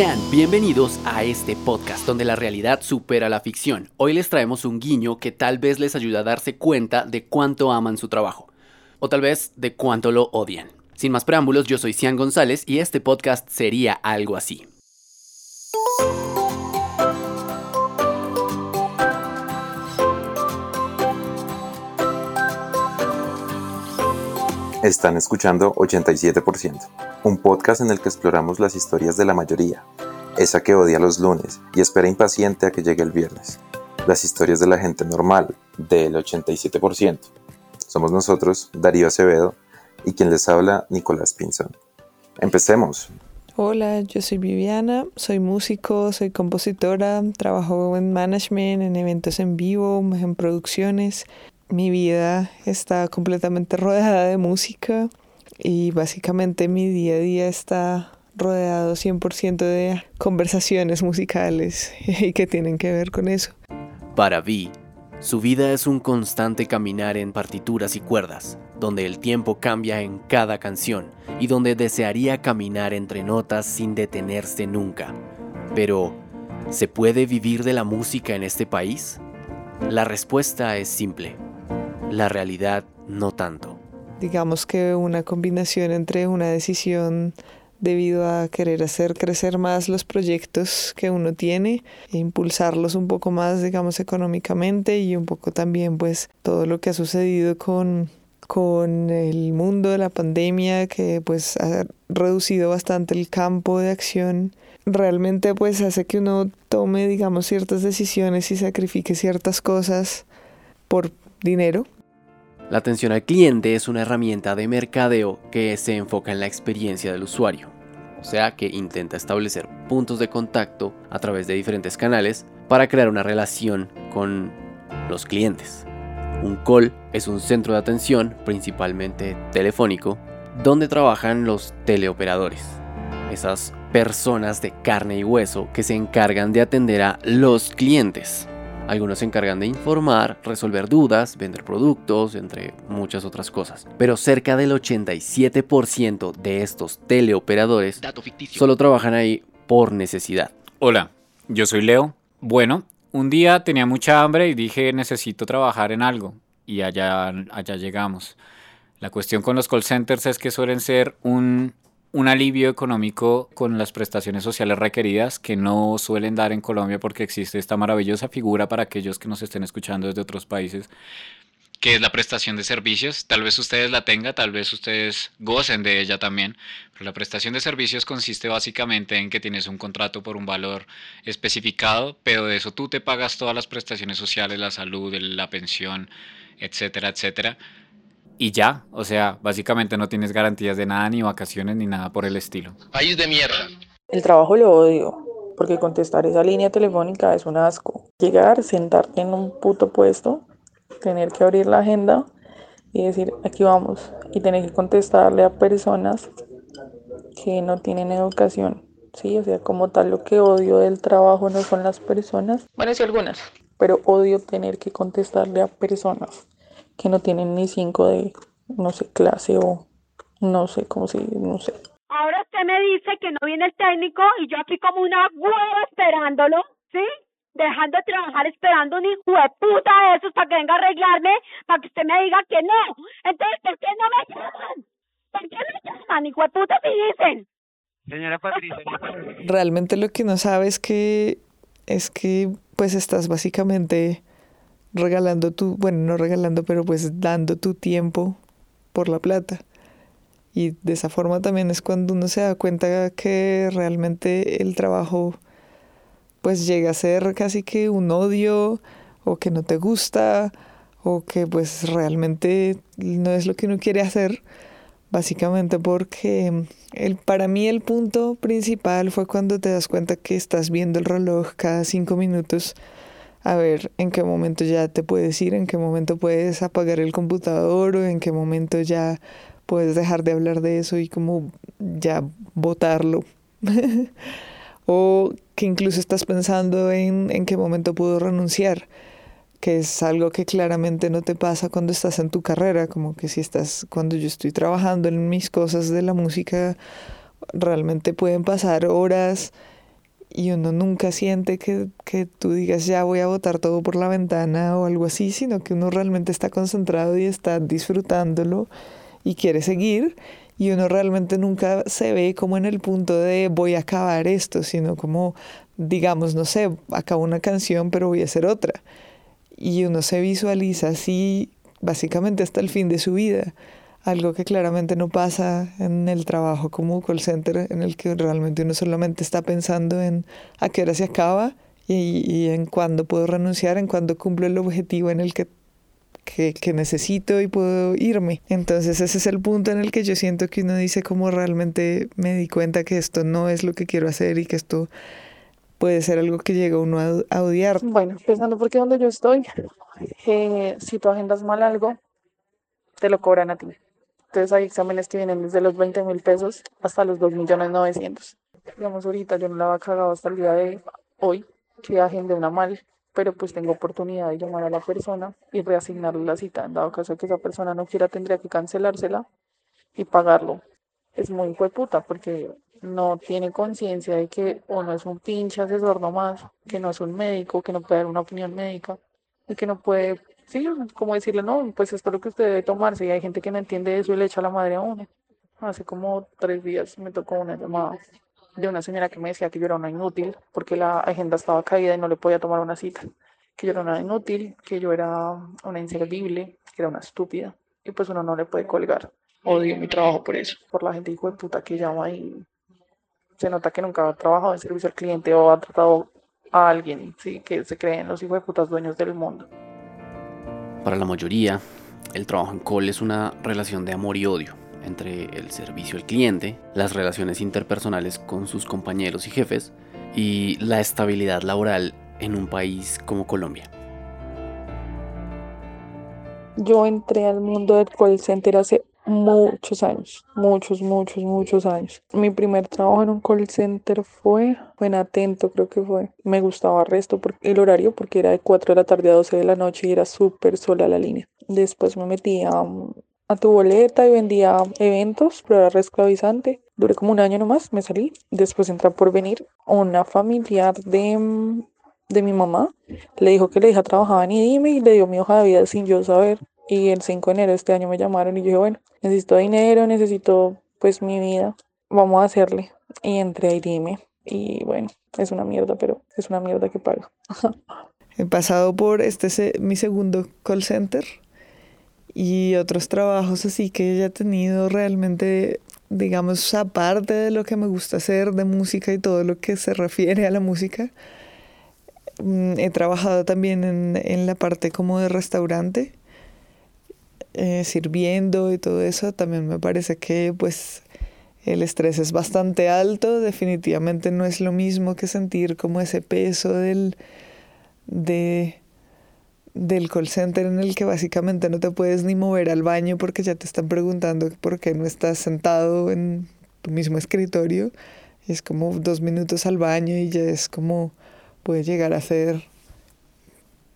Sean bienvenidos a este podcast donde la realidad supera la ficción. Hoy les traemos un guiño que tal vez les ayuda a darse cuenta de cuánto aman su trabajo, o tal vez de cuánto lo odian. Sin más preámbulos, yo soy Cian González y este podcast sería algo así. Están escuchando 87%, un podcast en el que exploramos las historias de la mayoría, esa que odia los lunes y espera impaciente a que llegue el viernes, las historias de la gente normal, del 87%. Somos nosotros, Darío Acevedo, y quien les habla, Nicolás Pinzón. Empecemos. Hola, yo soy Viviana, soy músico, soy compositora, trabajo en management, en eventos en vivo, en producciones mi vida está completamente rodeada de música y básicamente mi día a día está rodeado 100% de conversaciones musicales y que tienen que ver con eso. Para Vi, su vida es un constante caminar en partituras y cuerdas, donde el tiempo cambia en cada canción y donde desearía caminar entre notas sin detenerse nunca. Pero, ¿se puede vivir de la música en este país? La respuesta es simple la realidad no tanto. Digamos que una combinación entre una decisión debido a querer hacer crecer más los proyectos que uno tiene e impulsarlos un poco más, digamos, económicamente y un poco también pues todo lo que ha sucedido con, con el mundo de la pandemia que pues ha reducido bastante el campo de acción realmente pues hace que uno tome digamos ciertas decisiones y sacrifique ciertas cosas por dinero la atención al cliente es una herramienta de mercadeo que se enfoca en la experiencia del usuario, o sea que intenta establecer puntos de contacto a través de diferentes canales para crear una relación con los clientes. Un call es un centro de atención, principalmente telefónico, donde trabajan los teleoperadores, esas personas de carne y hueso que se encargan de atender a los clientes. Algunos se encargan de informar, resolver dudas, vender productos, entre muchas otras cosas. Pero cerca del 87% de estos teleoperadores solo trabajan ahí por necesidad. Hola, yo soy Leo. Bueno, un día tenía mucha hambre y dije necesito trabajar en algo. Y allá, allá llegamos. La cuestión con los call centers es que suelen ser un un alivio económico con las prestaciones sociales requeridas que no suelen dar en Colombia porque existe esta maravillosa figura para aquellos que nos estén escuchando desde otros países, que es la prestación de servicios. Tal vez ustedes la tengan, tal vez ustedes gocen de ella también, pero la prestación de servicios consiste básicamente en que tienes un contrato por un valor especificado, pero de eso tú te pagas todas las prestaciones sociales, la salud, la pensión, etcétera, etcétera y ya, o sea, básicamente no tienes garantías de nada, ni vacaciones, ni nada por el estilo. País de mierda. El trabajo lo odio, porque contestar esa línea telefónica es un asco. Llegar, sentarte en un puto puesto, tener que abrir la agenda y decir, aquí vamos, y tener que contestarle a personas que no tienen educación. Sí, o sea, como tal lo que odio del trabajo no son las personas, bueno, sí algunas, pero odio tener que contestarle a personas que no tienen ni cinco de, no sé, clase o no sé cómo se no sé. Ahora usted me dice que no viene el técnico y yo aquí como una hueva esperándolo, ¿sí? Dejando de trabajar esperando un hijo de puta de esos para que venga a arreglarme, para que usted me diga que no. Entonces, ¿por qué no me llaman? ¿Por qué me llaman, hijo de puta, si dicen? Señora Patricia. Realmente lo que no sabe es que, es que pues estás básicamente regalando tu, bueno, no regalando, pero pues dando tu tiempo por la plata. Y de esa forma también es cuando uno se da cuenta que realmente el trabajo pues llega a ser casi que un odio o que no te gusta o que pues realmente no es lo que uno quiere hacer, básicamente porque el, para mí el punto principal fue cuando te das cuenta que estás viendo el reloj cada cinco minutos a ver en qué momento ya te puedes ir, en qué momento puedes apagar el computador o en qué momento ya puedes dejar de hablar de eso y como ya votarlo. o que incluso estás pensando en, en qué momento puedo renunciar, que es algo que claramente no te pasa cuando estás en tu carrera, como que si estás, cuando yo estoy trabajando en mis cosas de la música, realmente pueden pasar horas y uno nunca siente que, que, tú digas ya voy a botar todo por la ventana o algo así, sino que uno realmente está concentrado y está disfrutándolo y quiere seguir y uno realmente nunca se ve como en el punto de voy a acabar esto, sino como digamos, no sé, acabo una canción pero voy a hacer otra. Y uno se visualiza así básicamente hasta el fin de su vida algo que claramente no pasa en el trabajo como call center, en el que realmente uno solamente está pensando en a qué hora se acaba y, en cuándo puedo renunciar, en cuándo cumplo el objetivo en el que, que, que, necesito y puedo irme. Entonces ese es el punto en el que yo siento que uno dice como realmente me di cuenta que esto no es lo que quiero hacer y que esto puede ser algo que llega uno a, odiar. Bueno, pensando porque donde yo estoy, eh, si tú agendas mal algo, te lo cobran a ti. Entonces hay exámenes que vienen desde los 20 mil pesos hasta los 2 millones 900. Digamos, ahorita yo no la había cagado hasta el día de hoy, que agendé una mal, pero pues tengo oportunidad de llamar a la persona y reasignarle la cita. En dado caso que esa persona no quiera, tendría que cancelársela y pagarlo. Es muy puta porque no tiene conciencia de que uno es un pinche asesor nomás, que no es un médico, que no puede dar una opinión médica y que no puede sí, como decirle, no, pues esto es lo que usted debe tomarse. Y hay gente que no entiende eso y le echa la madre a uno. Hace como tres días me tocó una llamada de una señora que me decía que yo era una inútil porque la agenda estaba caída y no le podía tomar una cita. Que yo era una inútil, que yo era una inservible, que era una estúpida. Y pues uno no le puede colgar. Odio mi trabajo por eso, por la gente hijo de puta que llama y se nota que nunca ha trabajado en servicio al cliente o ha tratado a alguien, sí, que se creen los hijos de putas dueños del mundo. Para la mayoría, el trabajo en call es una relación de amor y odio entre el servicio al cliente, las relaciones interpersonales con sus compañeros y jefes y la estabilidad laboral en un país como Colombia. Yo entré al mundo del call center hace muchos años, muchos, muchos, muchos años. Mi primer trabajo en un call center fue, en Atento creo que fue. Me gustaba resto porque el horario porque era de 4 de la tarde a 12 de la noche y era súper sola la línea. Después me metí a, a tu boleta y vendía eventos, pero era reesclavizante. Duré como un año nomás, me salí. Después entra por venir una familiar de, de mi mamá. Le dijo que la hija trabajaba en IDIME y le dio mi hoja de vida sin yo saber. Y el 5 de enero de este año me llamaron y yo dije, bueno, necesito dinero, necesito pues mi vida, vamos a hacerle. Y entré y dime, y bueno, es una mierda, pero es una mierda que paga. He pasado por este mi segundo call center y otros trabajos así que ya he tenido realmente, digamos, aparte de lo que me gusta hacer de música y todo lo que se refiere a la música. Mm, he trabajado también en, en la parte como de restaurante eh, sirviendo y todo eso, también me parece que pues el estrés es bastante alto, definitivamente no es lo mismo que sentir como ese peso del, de, del call center en el que básicamente no te puedes ni mover al baño porque ya te están preguntando por qué no estás sentado en tu mismo escritorio. es como dos minutos al baño y ya es como puede llegar a ser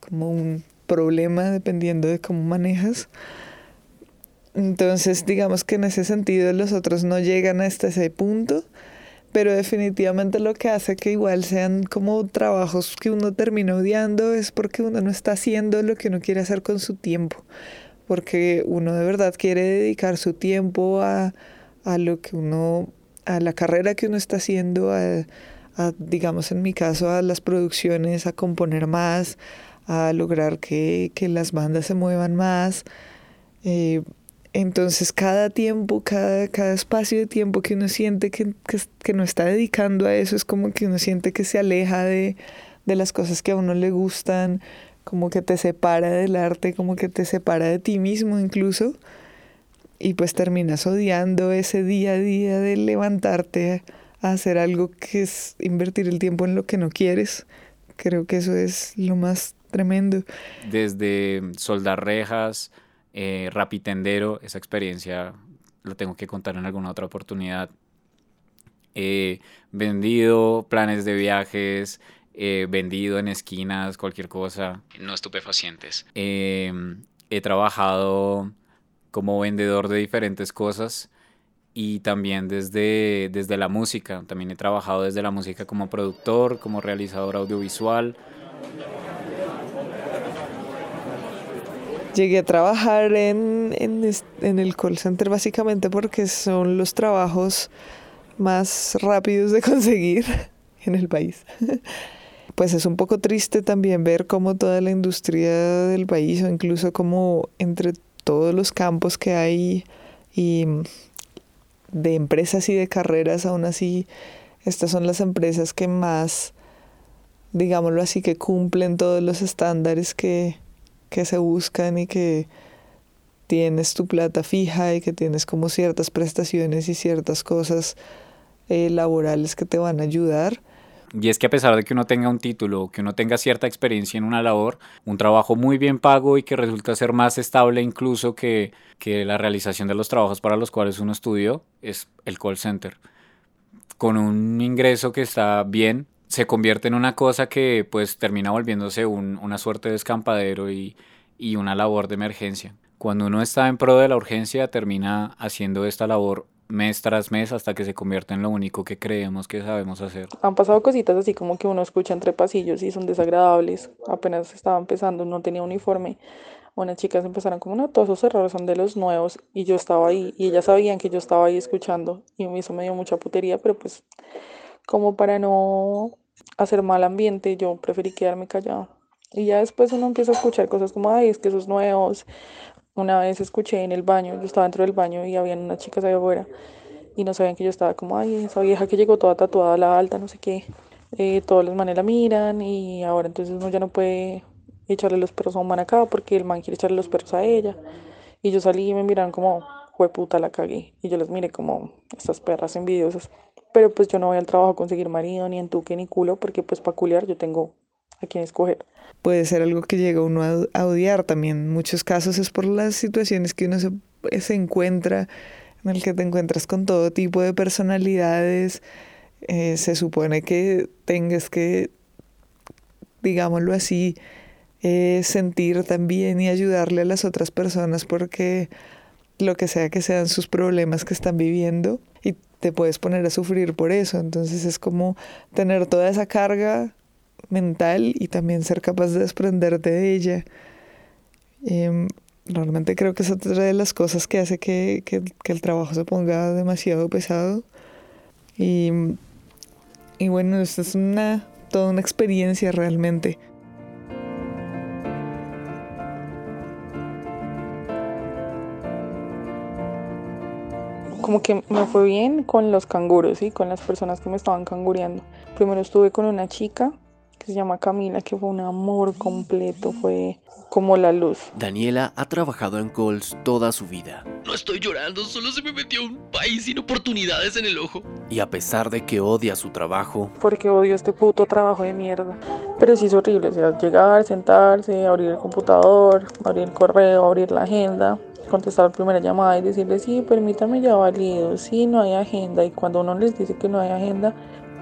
como un problema dependiendo de cómo manejas. Entonces, digamos que en ese sentido los otros no llegan hasta ese punto, pero definitivamente lo que hace que igual sean como trabajos que uno termina odiando es porque uno no está haciendo lo que uno quiere hacer con su tiempo, porque uno de verdad quiere dedicar su tiempo a, a lo que uno, a la carrera que uno está haciendo, a, digamos en mi caso, a las producciones, a componer más, a lograr que, que las bandas se muevan más. Eh, entonces cada tiempo, cada, cada espacio de tiempo que uno siente que, que, no está dedicando a eso es como que uno siente que se aleja de, de las cosas que a uno le gustan, como que te separa del arte, como que te separa de ti mismo incluso. Y pues terminas odiando ese día a día de levantarte a hacer algo que es invertir el tiempo en lo que no quieres. Creo que eso es lo más tremendo. Desde soldar rejas, eh, Rapitendero, esa experiencia la tengo que contar en alguna otra oportunidad. He vendido planes de viajes, he vendido en esquinas, cualquier cosa. No estupefacientes. Em, he trabajado como vendedor de diferentes cosas y también desde, desde la música. También he trabajado desde la música como productor, como realizador audiovisual. Llegué a trabajar en, en, el call center básicamente porque son los trabajos más rápidos de conseguir en el país. Pues es un poco triste también ver cómo toda la industria del país o incluso como entre todos los campos que hay y de empresas y de carreras, aún así, estas son las empresas que más, digámoslo así, que cumplen todos los estándares que, que se buscan y que tienes tu plata fija y que tienes como ciertas prestaciones y ciertas cosas eh, laborales que te van a ayudar. Y es que a pesar de que uno tenga un título, que uno tenga cierta experiencia en una labor, un trabajo muy bien pago y que resulta ser más estable incluso que, que la realización de los trabajos para los cuales uno estudió, es el call center. Con un ingreso que está bien, se convierte en una cosa que pues termina volviéndose un, una suerte de escampadero y, y una labor de emergencia. Cuando uno está en pro de la urgencia, termina haciendo esta labor mes tras mes hasta que se convierte en lo único que creemos que sabemos hacer. Han pasado cositas así como que uno escucha entre pasillos y son desagradables. Apenas estaba empezando, no tenía uniforme. Unas chicas empezaron como, no, todos esos errores son de los nuevos. Y yo estaba ahí y ellas sabían que yo estaba ahí escuchando. Y eso me dio mucha putería, pero pues como para no hacer mal ambiente, yo preferí quedarme callado. Y ya después uno empieza a escuchar cosas como, ay, es que esos nuevos, una vez escuché en el baño, yo estaba dentro del baño y habían unas chicas ahí afuera y no sabían que yo estaba como, ay, esa vieja que llegó toda tatuada la alta, no sé qué. Eh, todos los manes la miran y ahora entonces uno ya no puede echarle los perros a un man acá porque el man quiere echarle los perros a ella. Y yo salí y me miraron como, fue puta, la cagué. Y yo les miré como, estas perras envidiosas. Pero pues yo no voy al trabajo a conseguir marido, ni entuque, ni culo, porque pues para culiar yo tengo a quien escoger puede ser algo que llega uno a, odiar también. En muchos casos es por las situaciones que uno se, se encuentra, en el que te encuentras con todo tipo de personalidades. Eh, se supone que tengas que, digámoslo así, eh, sentir también y ayudarle a las otras personas porque lo que sea que sean sus problemas que están viviendo te puedes poner a sufrir por eso. Entonces es como tener toda esa carga mental y también ser capaz de desprenderte de ella. Em, realmente creo que es otra de las cosas que hace que, que, el trabajo se ponga demasiado pesado. Y, y bueno, esto es una, toda una experiencia realmente. Como que me fue bien con los canguros, y con las personas que me estaban cangureando. Primero estuve con una chica que se llama Camila, que fue un amor completo, fue como la luz. Daniela ha trabajado en calls toda su vida. No estoy llorando, solo se me metió un país sin oportunidades en el ojo. Y a pesar de que odia su trabajo... Porque odio este puto trabajo de mierda. Pero sí es horrible, o sea, llegar, sentarse, abrir el computador, abrir el correo, abrir la agenda contestar la primera llamada y decirle, sí, permítame ya válido, sí, no hay agenda. Y cuando uno les dice que no hay agenda,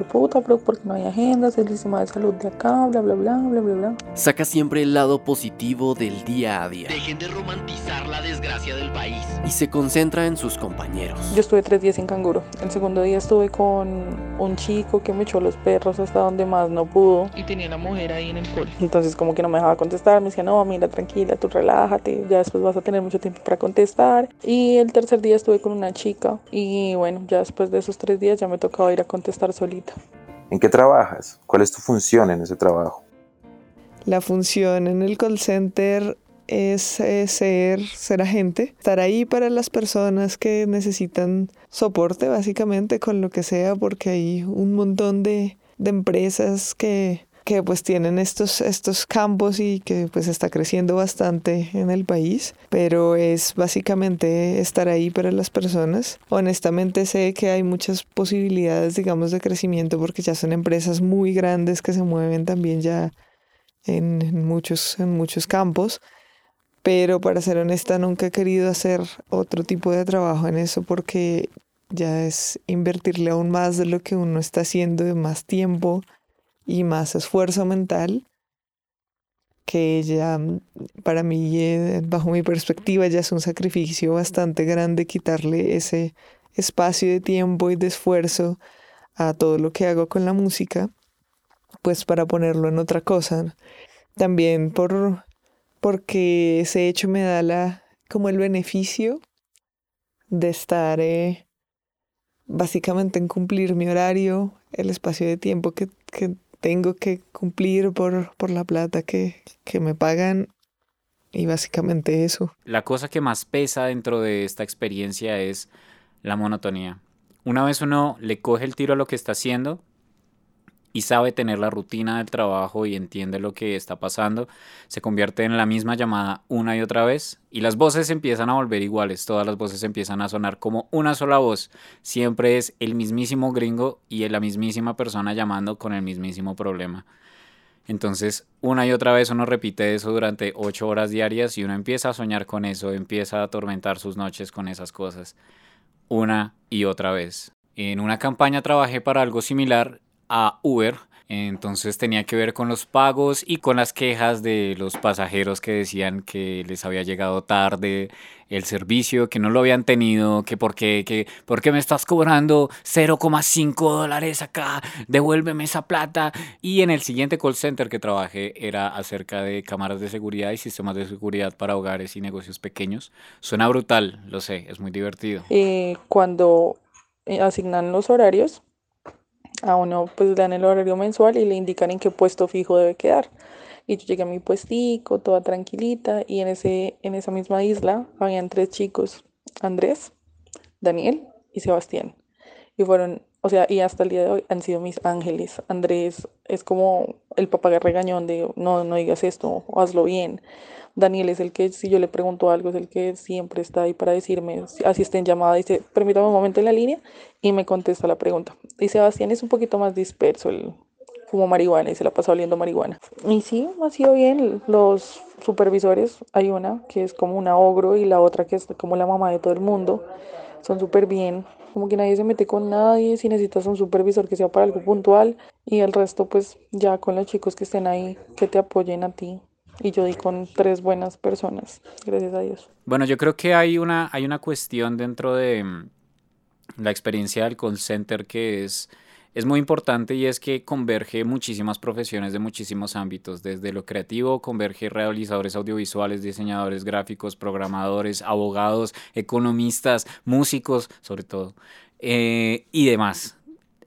puta, pero porque no hay agendas, el sistema de salud de acá, bla, bla, bla, bla, bla, bla. Saca siempre el lado positivo del día a día. Dejen de romantizar la desgracia del país. Y se concentra en sus compañeros. Yo estuve tres días en canguro. El segundo día estuve con un chico que me echó los perros hasta donde más no pudo. Y tenía la mujer ahí en el cole. Entonces como que no me dejaba contestar, me decía, no, mira, tranquila, tú relájate, ya después vas a tener mucho tiempo para contestar. Y el tercer día estuve con una chica y bueno, ya después de esos tres días ya me tocaba ir a contestar solita. ¿En qué trabajas? ¿Cuál es tu función en ese trabajo? La función en el call center es eh, ser, ser agente, estar ahí para las personas que necesitan soporte básicamente con lo que sea, porque hay un montón de, de empresas que que pues tienen estos, estos campos y que pues está creciendo bastante en el país, pero es básicamente estar ahí para las personas. Honestamente sé que hay muchas posibilidades, digamos, de crecimiento porque ya son empresas muy grandes que se mueven también ya en, muchos, en muchos campos. Pero para ser honesta, nunca he querido hacer otro tipo de trabajo en eso porque ya es invertirle aún más de lo que uno está haciendo, de más tiempo y más esfuerzo mental que ya mm, para mí, eh, bajo mi perspectiva, ya es un sacrificio bastante grande quitarle ese, espacio de tiempo y de esfuerzo a todo lo que hago con la música, pues para ponerlo en otra cosa. También por porque ese hecho me da la como el beneficio de estar eh, básicamente en cumplir mi horario, el espacio de tiempo que, que tengo que cumplir por, por la plata que, que me pagan y básicamente eso. La cosa que más pesa dentro de esta experiencia es la monotonía. Una vez uno le coge el tiro a lo que está haciendo y sabe tener la rutina del trabajo y entiende lo que está pasando, se convierte en la misma llamada una y otra vez y las voces empiezan a volver iguales, todas las voces empiezan a sonar como una sola voz, siempre es el mismísimo gringo y la mismísima persona llamando con el mismísimo problema. Entonces, una y otra vez uno repite eso durante ocho horas diarias y uno empieza a soñar con eso, empieza a atormentar sus noches con esas cosas, una y otra vez. En una campaña trabajé para algo similar a Uber, entonces tenía que ver con los pagos y con las quejas de los pasajeros que decían que les había llegado tarde el servicio, que no lo habían tenido, que por qué, que por qué me estás cobrando 0,5 dólares acá, devuélveme esa plata. Y en el siguiente call center que trabajé era acerca de cámaras de seguridad y sistemas de seguridad para hogares y negocios pequeños. Suena brutal, lo sé, es muy divertido. Eh, cuando eh, asignan los horarios, a uno pues le dan el horario mensual y le indican en qué puesto fijo debe quedar. Y yo llegué a mi puestico, toda tranquilita, y en, ese, en esa misma isla habían tres chicos, Andrés, Daniel y Sebastián. Y fueron, o sea, y hasta el día de hoy han sido mis ángeles. Andrés es como el papá regañón de, no, no digas esto, hazlo bien. Daniel es el que, si yo le pregunto algo, es el que siempre está ahí para decirme, así está en llamada, dice, permítame un momento en la línea y me contesta la pregunta. Y Sebastián es un poquito más disperso, el como marihuana y se la pasa oliendo marihuana. Y sí, ha sido bien. Los supervisores, hay una que es como una ogro y la otra que es como la mamá de todo el mundo. Son súper bien. Como que nadie se mete con nadie. Si necesitas un supervisor que sea para algo puntual. Y el resto, pues ya con los chicos que estén ahí, que te apoyen a ti y yo di con tres buenas personas, gracias a Dios. Bueno, yo creo que hay una, hay una cuestión dentro de mm, la experiencia del call center que es, es muy importante y es que converge muchísimas profesiones de muchísimos ámbitos, desde lo creativo, converge realizadores audiovisuales, diseñadores gráficos, programadores, abogados, economistas, músicos, sobre todo, eh, y demás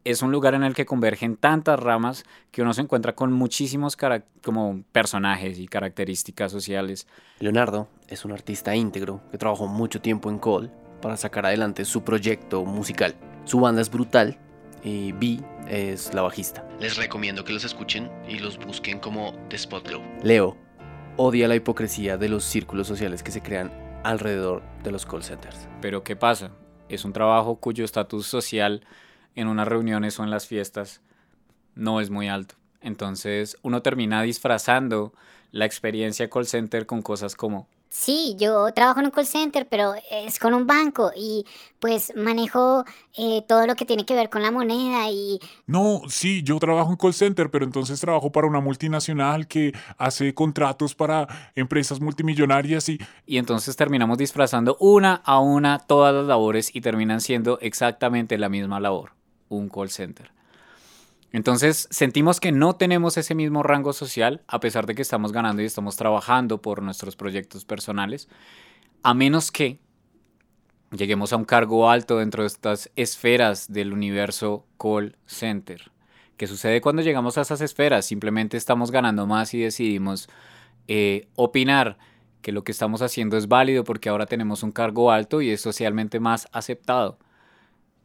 es un lugar en el que convergen tantas ramas que uno se encuentra con muchísimos como personajes y características sociales. Leonardo es un artista íntegro que trabajó mucho tiempo en Cole para sacar adelante su proyecto musical. Su banda es brutal y B es la bajista. Les recomiendo que los escuchen y los busquen como The Spot Glow. Leo odia la hipocresía de los círculos sociales que se crean alrededor de los call centers. Pero ¿qué pasa? Es un trabajo cuyo estatus social en unas reuniones o en las fiestas no es muy alto. Entonces uno termina disfrazando la experiencia call center con cosas como Sí, yo trabajo en un call center, pero es con un banco y pues manejo eh, todo lo que tiene que ver con la moneda y... No, sí, yo trabajo en call center, pero entonces trabajo para una multinacional que hace contratos para empresas multimillonarias y... Y entonces terminamos disfrazando una a una todas las labores y terminan siendo exactamente la misma labor un call center. Entonces sentimos que no tenemos ese mismo rango social, a pesar de que estamos ganando y estamos trabajando por nuestros proyectos personales, a menos que lleguemos a un cargo alto dentro de estas esferas del universo call center. ¿Qué sucede cuando llegamos a esas esferas? Simplemente estamos ganando más y decidimos eh, opinar que lo que estamos haciendo es válido porque ahora tenemos un cargo alto y es socialmente más aceptado.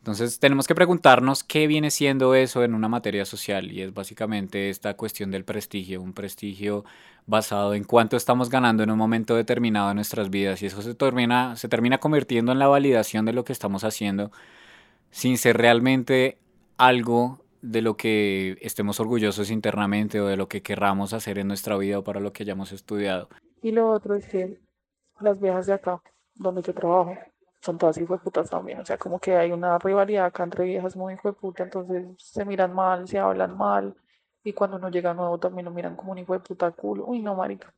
Entonces tenemos que preguntarnos qué viene siendo eso en una materia social y es básicamente esta cuestión del prestigio, un prestigio basado en cuánto estamos ganando en un momento determinado de nuestras vidas y eso se termina, se termina convirtiendo en la validación de lo que estamos haciendo sin ser realmente algo de lo que estemos orgullosos internamente o de lo que querramos hacer en nuestra vida o para lo que hayamos estudiado. Y lo otro es que las viejas de acá, donde yo trabajo, son todas putas también. O sea, como que hay una rivalidad acá entre viejas muy puta, entonces se miran mal, se hablan mal. Y cuando uno llega nuevo también lo miran como un hijo de puta culo. Uy, no, marica.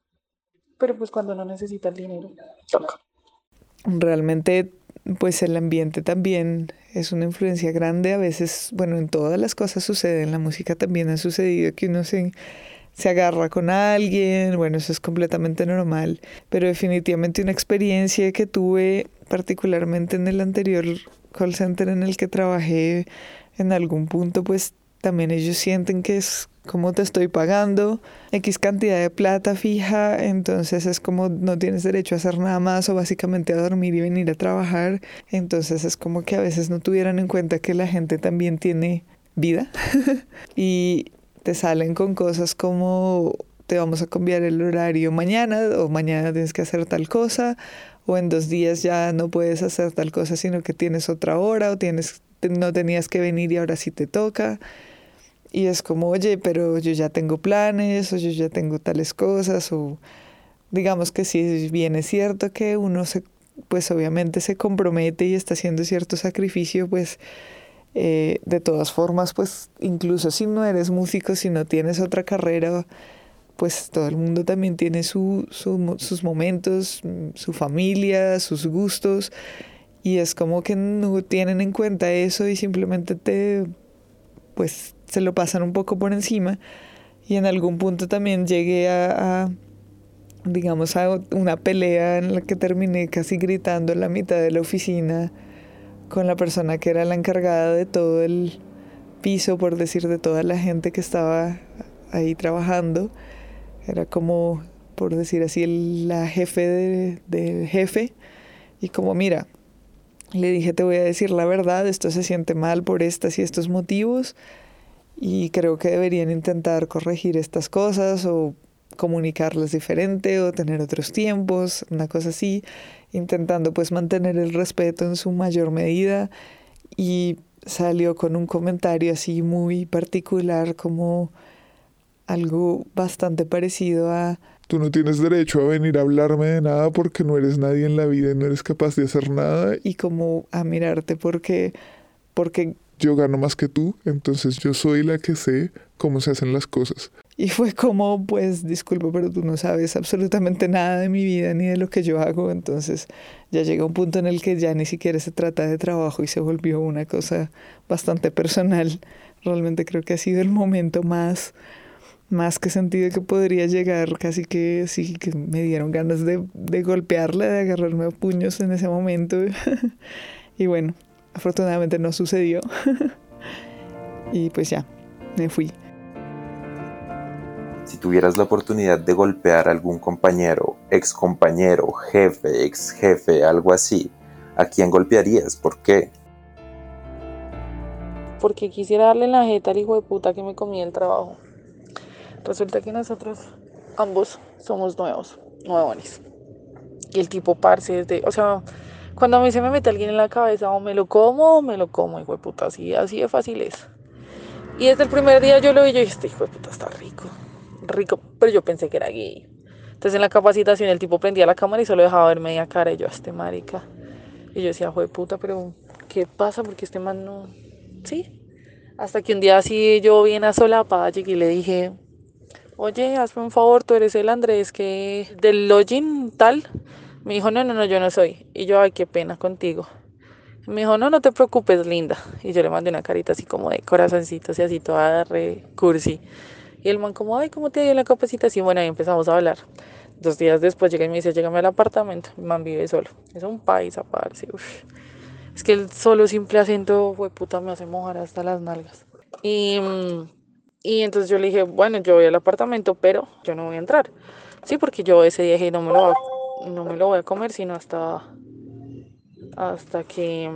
Pero pues cuando no necesita el dinero, toca. Realmente pues el ambiente también es una influencia grande. A veces, bueno, en todas las cosas sucede, en la música también ha sucedido que uno se, se agarra con alguien, bueno, eso es completamente normal, pero definitivamente una experiencia que tuve particularmente en el anterior call center en el que trabajé en algún punto, pues también ellos sienten que es como te estoy pagando X cantidad de plata fija, entonces es como no tienes derecho a hacer nada más o básicamente a dormir y venir a trabajar, entonces es como que a veces no tuvieran en cuenta que la gente también tiene vida y te salen con cosas como te vamos a cambiar el horario mañana o mañana tienes que hacer tal cosa o en dos días ya no puedes hacer tal cosa sino que tienes otra hora o tienes no tenías que venir y ahora sí te toca. Y es como oye pero yo ya tengo planes o yo ya tengo tales cosas o digamos que si bien es cierto que uno se pues obviamente se compromete y está haciendo cierto sacrificio pues eh, de todas formas, pues incluso si no eres músico, si no tienes otra carrera, pues todo el mundo también tiene su, sus momentos, su familia, sus gustos, y es como que no tienen en cuenta eso y simplemente te, pues se lo pasan un poco por encima. Y en algún punto también llegué a, a digamos, a una pelea en la que terminé casi gritando en la mitad de la oficina con la persona que era la encargada de todo el piso, por decir, de toda la gente que estaba ahí trabajando. Era como, por decir así, la jefe del jefe. Y como, mira, le dije, te voy a decir la verdad, esto se siente mal por estas y estos motivos. Y creo que deberían intentar corregir estas cosas o comunicarlas diferente o tener otros tiempos, una cosa así intentando pues mantener el respeto en su mayor medida y salió con un comentario así muy particular como algo bastante parecido a Tú no tienes derecho a venir a hablarme de nada porque no eres nadie en la vida y no eres capaz de hacer nada. Y como a mirarte porque, porque yo gano más que tú, entonces yo soy la que sé cómo se hacen las cosas. Y fue como, pues, disculpa, pero tú no sabes absolutamente nada de mi vida ni de lo que yo hago. Entonces ya llega un punto en el que ya ni siquiera se trata de trabajo y se volvió una cosa bastante personal. Realmente creo que ha sido el momento más, más que sentido que podría llegar. Casi que sí, que me dieron ganas de, de golpearla, de agarrarme a puños en ese momento. y bueno, afortunadamente no sucedió. y pues ya, me fui. Si tuvieras la oportunidad de golpear a algún compañero, ex compañero, jefe, ex jefe, algo así, ¿a quién golpearías? ¿Por qué? Porque quisiera darle la jeta al hijo de puta que me comía el trabajo. Resulta que nosotros ambos somos nuevos, nuevones. Y el tipo parce de, o sea, cuando a mí se me mete alguien en la cabeza, o me lo como o me lo como, hijo de puta, así, así de fácil es. Y desde el primer día yo lo vi yo dije, este hijo de puta está rico rico, pero yo pensé que era gay. Entonces en la capacitación el tipo prendía la cámara y solo dejaba ver media cara y yo, este marica. Y yo decía, de puta, pero ¿qué pasa? Porque este man no... Sí. Hasta que un día así yo bien a solapada llegué y le dije, oye, hazme un favor, tú eres el Andrés que del login tal. Me dijo, no, no, no, yo no soy. Y yo, ay, qué pena contigo. Me dijo, no, no te preocupes, linda. Y yo le mandé una carita así como de corazoncitos así toda re cursi. Y el man como, ay, ¿cómo te dio la capacitación? Bueno, ahí empezamos a hablar. Dos días después llega y me dice, llegame al apartamento. El man vive solo. Es un país aparte. Es que el solo simple acento, fue puta, me hace mojar hasta las nalgas. Y, y entonces yo le dije, bueno, yo voy al apartamento, pero yo no voy a entrar. Sí, porque yo ese día dije, no me lo, no me lo voy a comer, sino hasta, hasta que,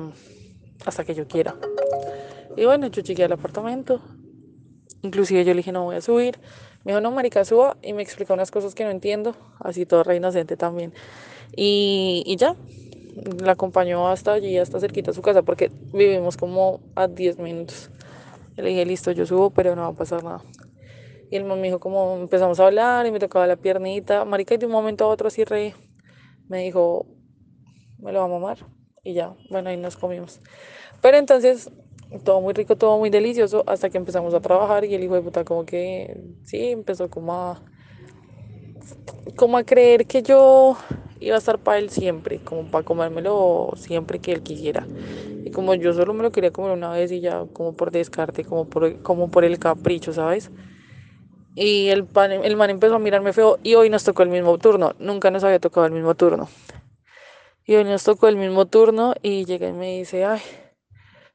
hasta que yo quiera. Y bueno, yo llegué al apartamento, Inclusive yo le dije, no voy a subir. Me dijo, no, marica, suba. Y me explicó unas cosas que no entiendo. Así todo re inocente también. Y, y ya, la acompañó hasta allí, hasta cerquita a su casa, porque vivimos como a 10 minutos. Le dije, listo, yo subo, pero no va a pasar nada. Y el man me dijo, como empezamos a hablar y me tocaba la piernita. Marica, y de un momento a otro así re, me dijo, me lo va a mamar. Y ya, bueno, ahí nos comimos. Pero entonces todo muy rico, todo muy delicioso, hasta que empezamos a trabajar y el hijo de puta como que, sí, empezó como a, como a creer que yo iba a estar para él siempre, como para comérmelo siempre que él quisiera. Y como yo solo me lo quería comer una vez y ya como por descarte, como por, como por el capricho, ¿sabes? Y el, pan, el man empezó a mirarme feo y hoy nos tocó el mismo turno. Nunca nos había tocado el mismo turno. Y hoy nos tocó el mismo turno y llega y me dice, ay,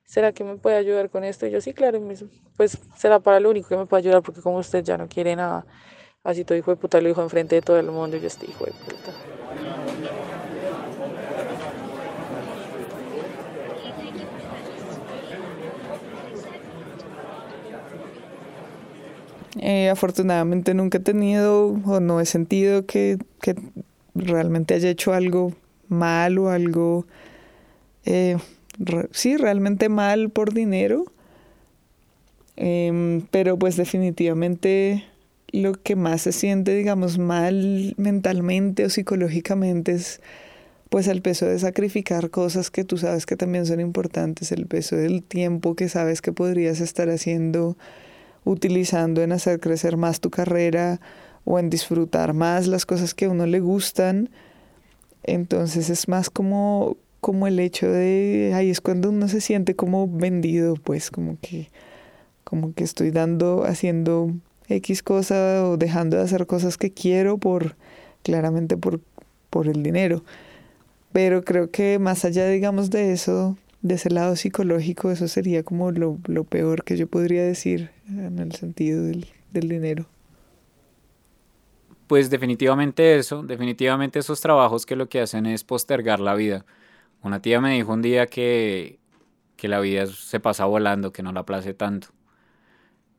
¿será que me puede ayudar con esto? Y yo, sí, claro, pues será para lo único que me puede ayudar porque como usted ya no quiere nada, así todo hijo de puta lo dijo enfrente de todo el mundo y yo estoy hijo de puta. Eh, afortunadamente nunca he tenido o no he sentido que, que realmente haya hecho algo mal o algo, eh, sí, realmente mal por dinero. Em, pero pues definitivamente lo que más se siente, digamos, mal mentalmente o psicológicamente es pues el peso de sacrificar cosas que tú sabes que también son importantes, el peso del tiempo que sabes que podrías estar haciendo, utilizando en hacer crecer más tu carrera o en disfrutar más las cosas que a uno le gustan entonces es más como, como el hecho de, ahí es cuando uno se siente como vendido, pues como que, como que estoy dando, haciendo X cosa o dejando de hacer cosas que quiero por, claramente por, por el dinero. Pero creo que más allá, digamos, de eso, de ese lado psicológico, eso sería como lo, lo peor que yo podría decir en el sentido del, del dinero pues definitivamente eso, definitivamente esos trabajos que lo que hacen es postergar la vida. Una tía me dijo un día que, que la vida se pasa volando, que no la place tanto.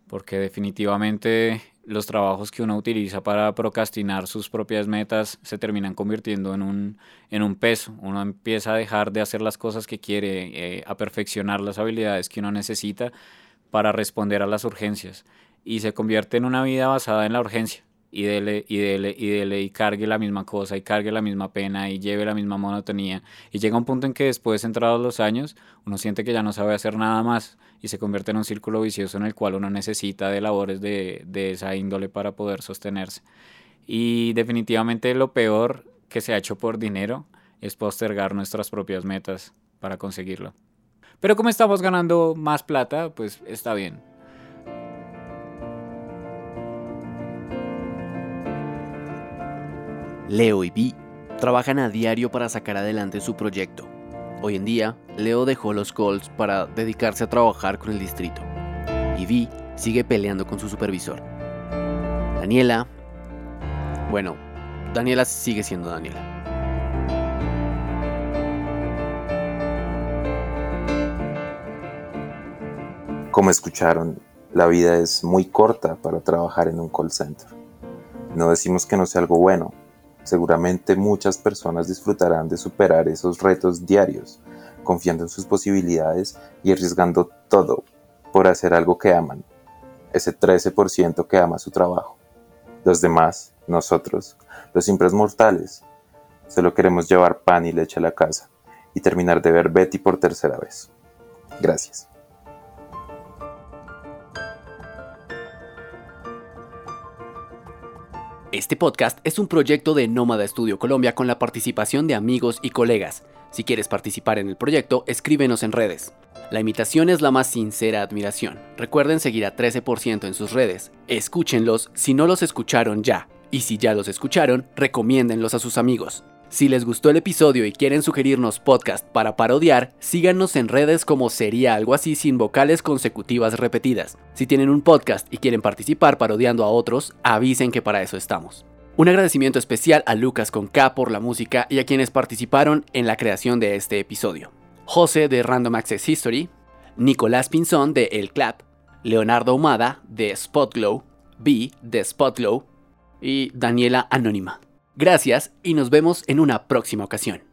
Porque definitivamente los trabajos que uno utiliza para procrastinar sus propias metas se terminan convirtiendo en un, en un peso. Uno empieza a dejar de hacer las cosas que quiere, eh, a perfeccionar las habilidades que uno necesita para responder a las urgencias. Y se convierte en una vida basada en la urgencia y dele, y dele, y dele, y cargue la misma cosa, y cargue la misma pena, y lleve la misma monotonía. Y llega un punto en que después, entrados los años, uno siente que ya no sabe hacer nada más, y se convierte en un círculo vicioso en el cual uno necesita de labores de, de esa índole para poder sostenerse. Y definitivamente lo peor que se ha hecho por dinero es postergar nuestras propias metas para conseguirlo. Pero como estamos ganando más plata, pues está bien. Leo y Vi trabajan a diario para sacar adelante su proyecto. Hoy en día, Leo dejó los Colts para dedicarse a trabajar con el distrito. Y Vi sigue peleando con su supervisor. Daniela... Bueno, Daniela sigue siendo Daniela. Como escucharon, la vida es muy corta para trabajar en un call center. No decimos que no sea algo bueno, Seguramente muchas personas disfrutarán de superar esos retos diarios, confiando en sus posibilidades y arriesgando todo por hacer algo que aman, ese 13% que ama su trabajo. Los demás, nosotros, los simples mortales, solo queremos llevar pan y leche a la casa y terminar de ver Betty por tercera vez. Gracias. Este podcast es un proyecto de Nómada Estudio Colombia con la participación de amigos y colegas. Si quieres participar en el proyecto, escríbenos en redes. La imitación es la más sincera admiración. Recuerden seguir a 13% en sus redes. Escúchenlos si no los escucharon ya. Y si ya los escucharon, recomiéndenlos a sus amigos. Si les gustó el episodio y quieren sugerirnos podcast para parodiar, síganos en redes como sería algo así sin vocales consecutivas repetidas. Si tienen un podcast y quieren participar parodiando a otros, avisen que para eso estamos. Un agradecimiento especial a Lucas con K por la música y a quienes participaron en la creación de este episodio. José de Random Access History, Nicolás Pinzón de El Clap, Leonardo Humada de Spotglow, B de Spotglow y Daniela Anónima. Gracias y nos vemos en una próxima ocasión.